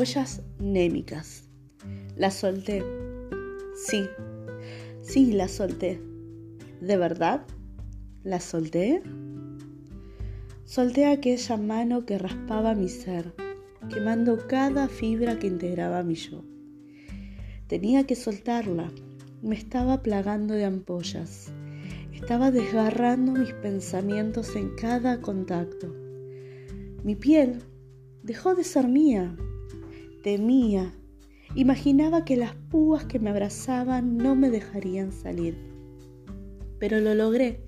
huellas némicas. La solté. Sí, sí, la solté. ¿De verdad? ¿La solté? Solté aquella mano que raspaba mi ser, quemando cada fibra que integraba mi yo. Tenía que soltarla. Me estaba plagando de ampollas. Estaba desgarrando mis pensamientos en cada contacto. Mi piel dejó de ser mía. Temía. Imaginaba que las púas que me abrazaban no me dejarían salir. Pero lo logré.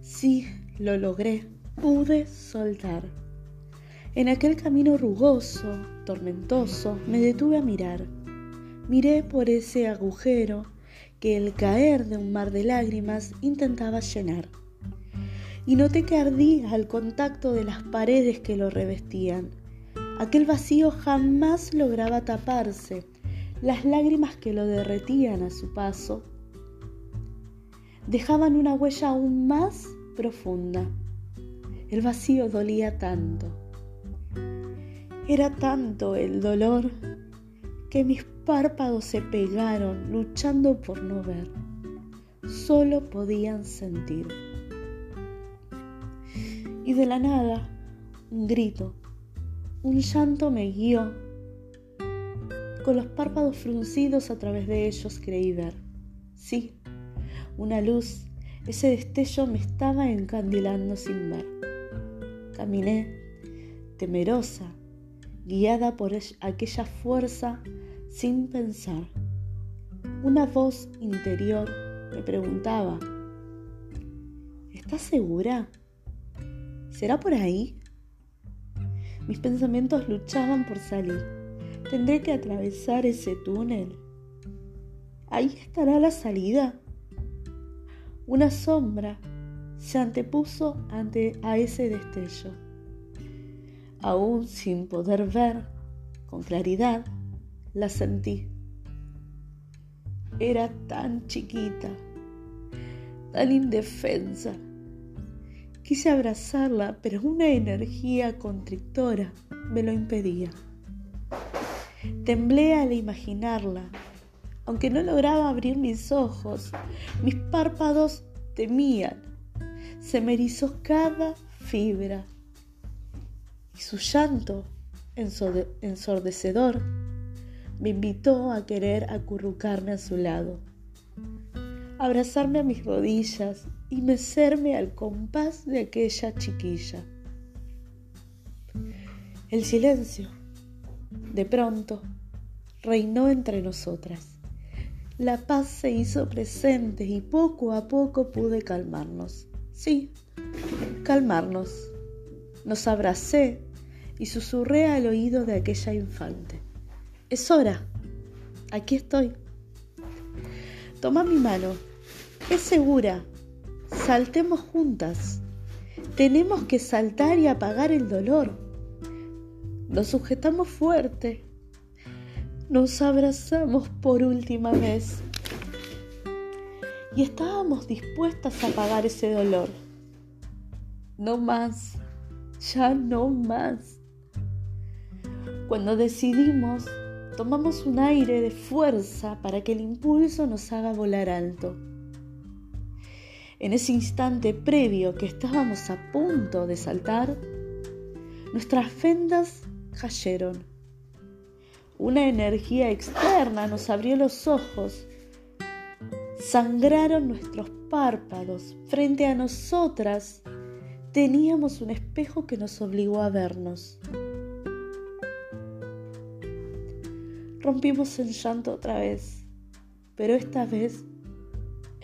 Sí, lo logré. Pude soltar. En aquel camino rugoso, tormentoso, me detuve a mirar Miré por ese agujero que el caer de un mar de lágrimas intentaba llenar. Y noté que ardía al contacto de las paredes que lo revestían. Aquel vacío jamás lograba taparse. Las lágrimas que lo derretían a su paso dejaban una huella aún más profunda. El vacío dolía tanto. Era tanto el dolor que mis párpados se pegaron luchando por no ver. Solo podían sentir. Y de la nada, un grito, un llanto me guió. Con los párpados fruncidos a través de ellos creí ver. Sí, una luz, ese destello me estaba encandilando sin ver. Caminé, temerosa, guiada por aquella fuerza sin pensar. Una voz interior me preguntaba, ¿estás segura? ¿Será por ahí? Mis pensamientos luchaban por salir. ¿Tendré que atravesar ese túnel? ¿Ahí estará la salida? Una sombra se antepuso ante a ese destello. Aún sin poder ver con claridad, la sentí. Era tan chiquita, tan indefensa. Quise abrazarla, pero una energía constrictora me lo impedía. Temblé al imaginarla. Aunque no lograba abrir mis ojos, mis párpados temían. Se me erizó cada fibra. Y su llanto ensordecedor me invitó a querer acurrucarme a su lado, abrazarme a mis rodillas y mecerme al compás de aquella chiquilla. El silencio, de pronto, reinó entre nosotras. La paz se hizo presente y poco a poco pude calmarnos. Sí, calmarnos. Nos abracé y susurré al oído de aquella infante. Es hora. Aquí estoy. Toma mi mano. Es segura. Saltemos juntas. Tenemos que saltar y apagar el dolor. Nos sujetamos fuerte. Nos abrazamos por última vez. Y estábamos dispuestas a apagar ese dolor. No más. Ya no más. Cuando decidimos tomamos un aire de fuerza para que el impulso nos haga volar alto. En ese instante previo que estábamos a punto de saltar, nuestras fendas cayeron. Una energía externa nos abrió los ojos. Sangraron nuestros párpados. Frente a nosotras teníamos un espejo que nos obligó a vernos. Rompimos en llanto otra vez, pero esta vez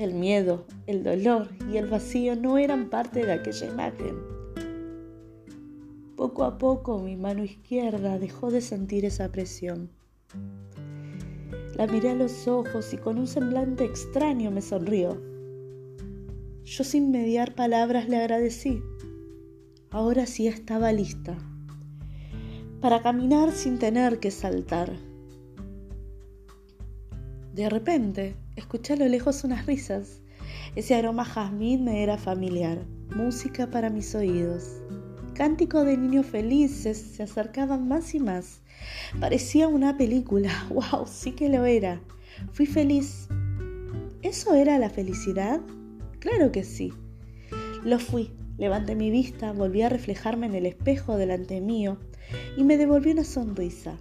el miedo, el dolor y el vacío no eran parte de aquella imagen. Poco a poco mi mano izquierda dejó de sentir esa presión. La miré a los ojos y con un semblante extraño me sonrió. Yo sin mediar palabras le agradecí. Ahora sí estaba lista para caminar sin tener que saltar de repente, escuché a lo lejos unas risas. Ese aroma jazmín me era familiar, música para mis oídos. Cánticos de niños felices se acercaban más y más. Parecía una película. ¡Wow! Sí que lo era. Fui feliz. ¿Eso era la felicidad? Claro que sí. Lo fui. Levanté mi vista, volví a reflejarme en el espejo delante mío y me devolví una sonrisa.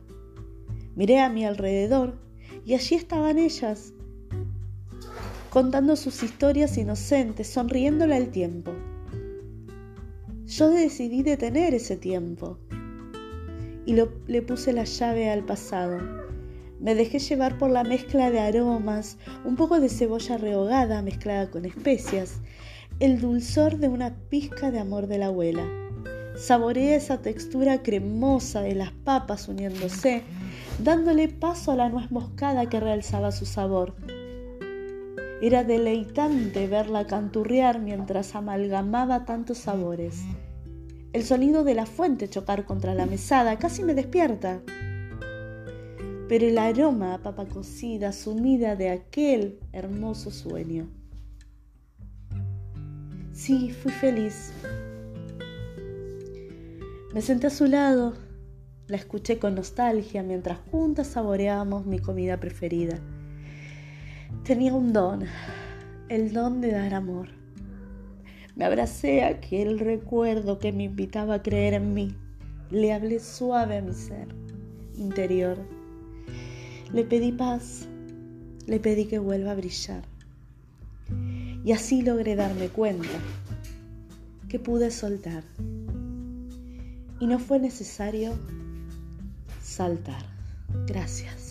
Miré a mi alrededor y allí estaban ellas, contando sus historias inocentes, sonriéndole al tiempo. Yo decidí detener ese tiempo y le puse la llave al pasado. Me dejé llevar por la mezcla de aromas, un poco de cebolla rehogada mezclada con especias, el dulzor de una pizca de amor de la abuela. Saboreé esa textura cremosa de las papas uniéndose, dándole paso a la nuez moscada que realzaba su sabor. Era deleitante verla canturrear mientras amalgamaba tantos sabores. El sonido de la fuente chocar contra la mesada casi me despierta. Pero el aroma a papa cocida sumida de aquel hermoso sueño. Sí, fui feliz. Me senté a su lado, la escuché con nostalgia mientras juntas saboreábamos mi comida preferida. Tenía un don, el don de dar amor. Me abracé a aquel recuerdo que me invitaba a creer en mí. Le hablé suave a mi ser interior. Le pedí paz, le pedí que vuelva a brillar. Y así logré darme cuenta que pude soltar. Y no fue necesario saltar. Gracias.